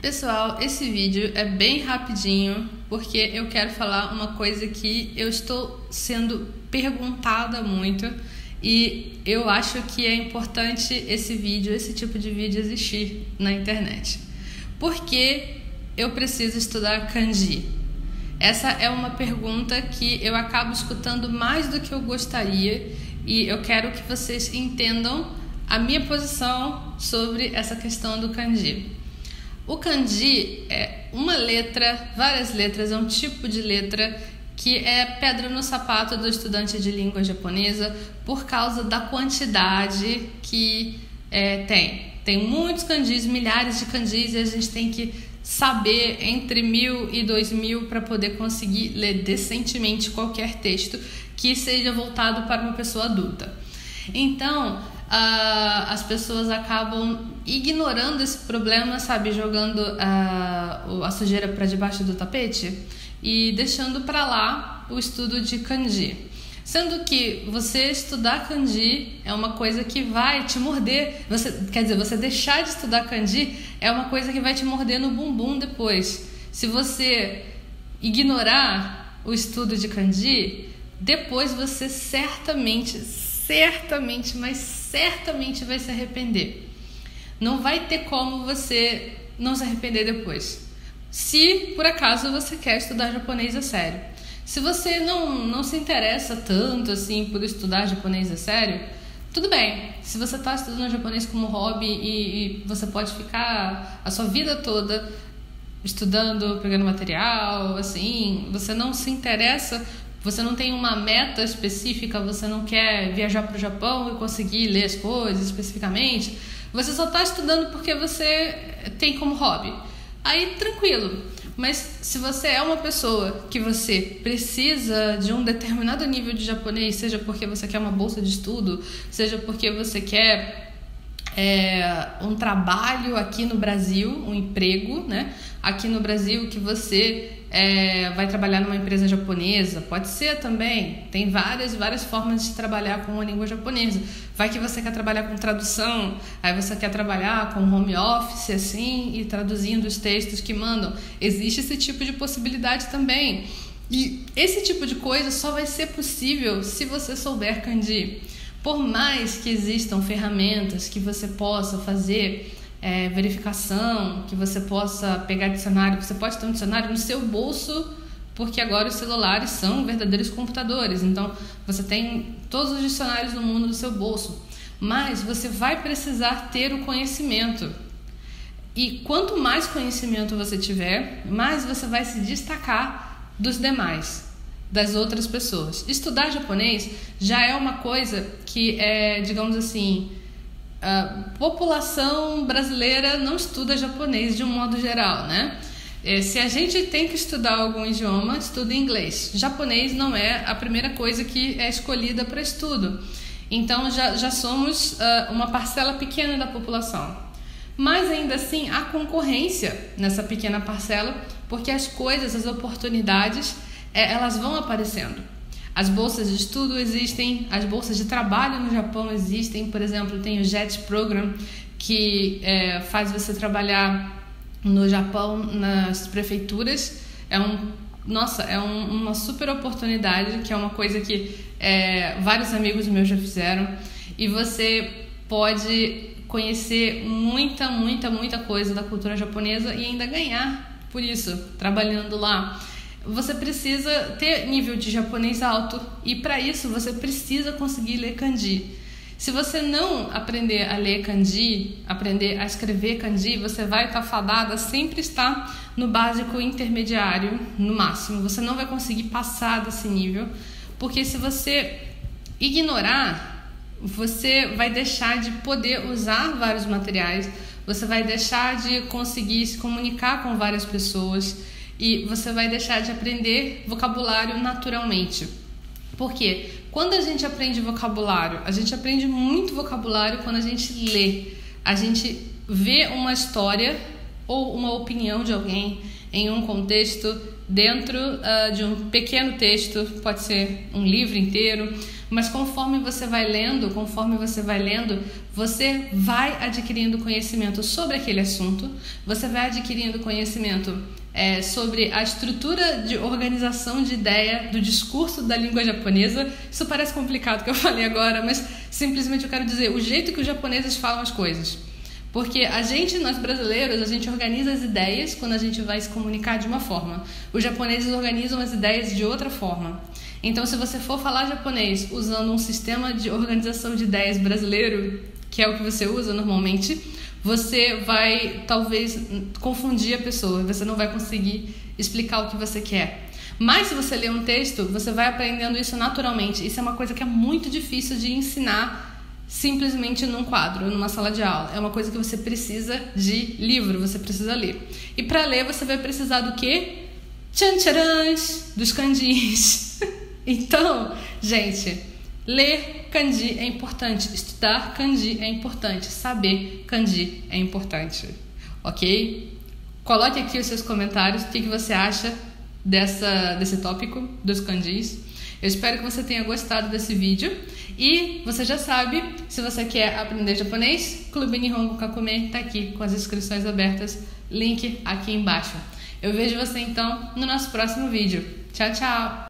Pessoal, esse vídeo é bem rapidinho porque eu quero falar uma coisa que eu estou sendo perguntada muito e eu acho que é importante esse vídeo, esse tipo de vídeo existir na internet. Por que eu preciso estudar kanji? Essa é uma pergunta que eu acabo escutando mais do que eu gostaria e eu quero que vocês entendam a minha posição sobre essa questão do kanji. O kanji é uma letra, várias letras, é um tipo de letra que é pedra no sapato do estudante de língua japonesa por causa da quantidade que é, tem. Tem muitos kanjis, milhares de kanjis, e a gente tem que saber entre mil e dois mil para poder conseguir ler decentemente qualquer texto que seja voltado para uma pessoa adulta. Então, uh, as pessoas acabam ignorando esse problema, sabe, jogando uh, a sujeira para debaixo do tapete e deixando para lá o estudo de kanji. Sendo que você estudar kanji é uma coisa que vai te morder. Você, quer dizer, você deixar de estudar kanji é uma coisa que vai te morder no bumbum depois. Se você ignorar o estudo de kanji, depois você certamente, certamente, mas certamente vai se arrepender. Não vai ter como você não se arrepender depois. Se por acaso você quer estudar japonês a sério. Se você não, não se interessa tanto assim por estudar japonês a sério, tudo bem. Se você está estudando japonês como hobby e, e, você pode ficar a sua vida toda estudando, pegando material, assim, você não se interessa você não tem uma meta específica, você não quer viajar para o Japão e conseguir ler as coisas especificamente, você só está estudando porque você tem como hobby. Aí tranquilo. Mas se você é uma pessoa que você precisa de um determinado nível de japonês, seja porque você quer uma bolsa de estudo, seja porque você quer é, um trabalho aqui no Brasil, um emprego, né? Aqui no Brasil que você é, vai trabalhar numa empresa japonesa, pode ser também. Tem várias, várias formas de trabalhar com a língua japonesa. Vai que você quer trabalhar com tradução, aí você quer trabalhar com home office, assim, e traduzindo os textos que mandam. Existe esse tipo de possibilidade também. E esse tipo de coisa só vai ser possível se você souber kanji. Por mais que existam ferramentas que você possa fazer é, verificação, que você possa pegar dicionário, você pode ter um dicionário no seu bolso, porque agora os celulares são verdadeiros computadores. Então, você tem todos os dicionários do mundo no seu bolso. Mas você vai precisar ter o conhecimento. E quanto mais conhecimento você tiver, mais você vai se destacar dos demais, das outras pessoas. Estudar japonês já é uma coisa que é, digamos assim, a população brasileira não estuda japonês de um modo geral, né? É, se a gente tem que estudar algum idioma, estuda inglês. Japonês não é a primeira coisa que é escolhida para estudo. Então já, já somos uh, uma parcela pequena da população. Mas ainda assim há concorrência nessa pequena parcela, porque as coisas, as oportunidades, é, elas vão aparecendo. As bolsas de estudo existem, as bolsas de trabalho no Japão existem, por exemplo, tem o JET Program, que é, faz você trabalhar no Japão nas prefeituras. É um, nossa, é um, uma super oportunidade, que é uma coisa que é, vários amigos meus já fizeram. E você pode conhecer muita, muita, muita coisa da cultura japonesa e ainda ganhar por isso, trabalhando lá você precisa ter nível de japonês alto e para isso você precisa conseguir ler kanji. Se você não aprender a ler kanji, aprender a escrever kanji, você vai estar fadada sempre estar no básico intermediário, no máximo. Você não vai conseguir passar desse nível, porque se você ignorar, você vai deixar de poder usar vários materiais, você vai deixar de conseguir se comunicar com várias pessoas e você vai deixar de aprender vocabulário naturalmente. Por quê? quando a gente aprende vocabulário, a gente aprende muito vocabulário quando a gente lê. A gente vê uma história ou uma opinião de alguém em um contexto dentro uh, de um pequeno texto, pode ser um livro inteiro, mas conforme você vai lendo, conforme você vai lendo, você vai adquirindo conhecimento sobre aquele assunto, você vai adquirindo conhecimento é, sobre a estrutura de organização de ideia do discurso da língua japonesa. Isso parece complicado que eu falei agora, mas simplesmente eu quero dizer o jeito que os japoneses falam as coisas. Porque a gente, nós brasileiros, a gente organiza as ideias quando a gente vai se comunicar de uma forma. Os japoneses organizam as ideias de outra forma. Então, se você for falar japonês usando um sistema de organização de ideias brasileiro, que é o que você usa normalmente, você vai talvez confundir a pessoa, você não vai conseguir explicar o que você quer. Mas se você ler um texto, você vai aprendendo isso naturalmente. Isso é uma coisa que é muito difícil de ensinar simplesmente num quadro, numa sala de aula. É uma coisa que você precisa de livro, você precisa ler. E para ler você vai precisar do quê? Tchan dos kanjis. então, gente, ler kanji é importante, estudar kanji é importante, saber kanji é importante, ok? Coloque aqui os seus comentários, o que, que você acha dessa, desse tópico dos kanjis. Eu espero que você tenha gostado desse vídeo e você já sabe, se você quer aprender japonês, Clube Nihongo Kakume está aqui com as inscrições abertas, link aqui embaixo. Eu vejo você então no nosso próximo vídeo. Tchau, tchau!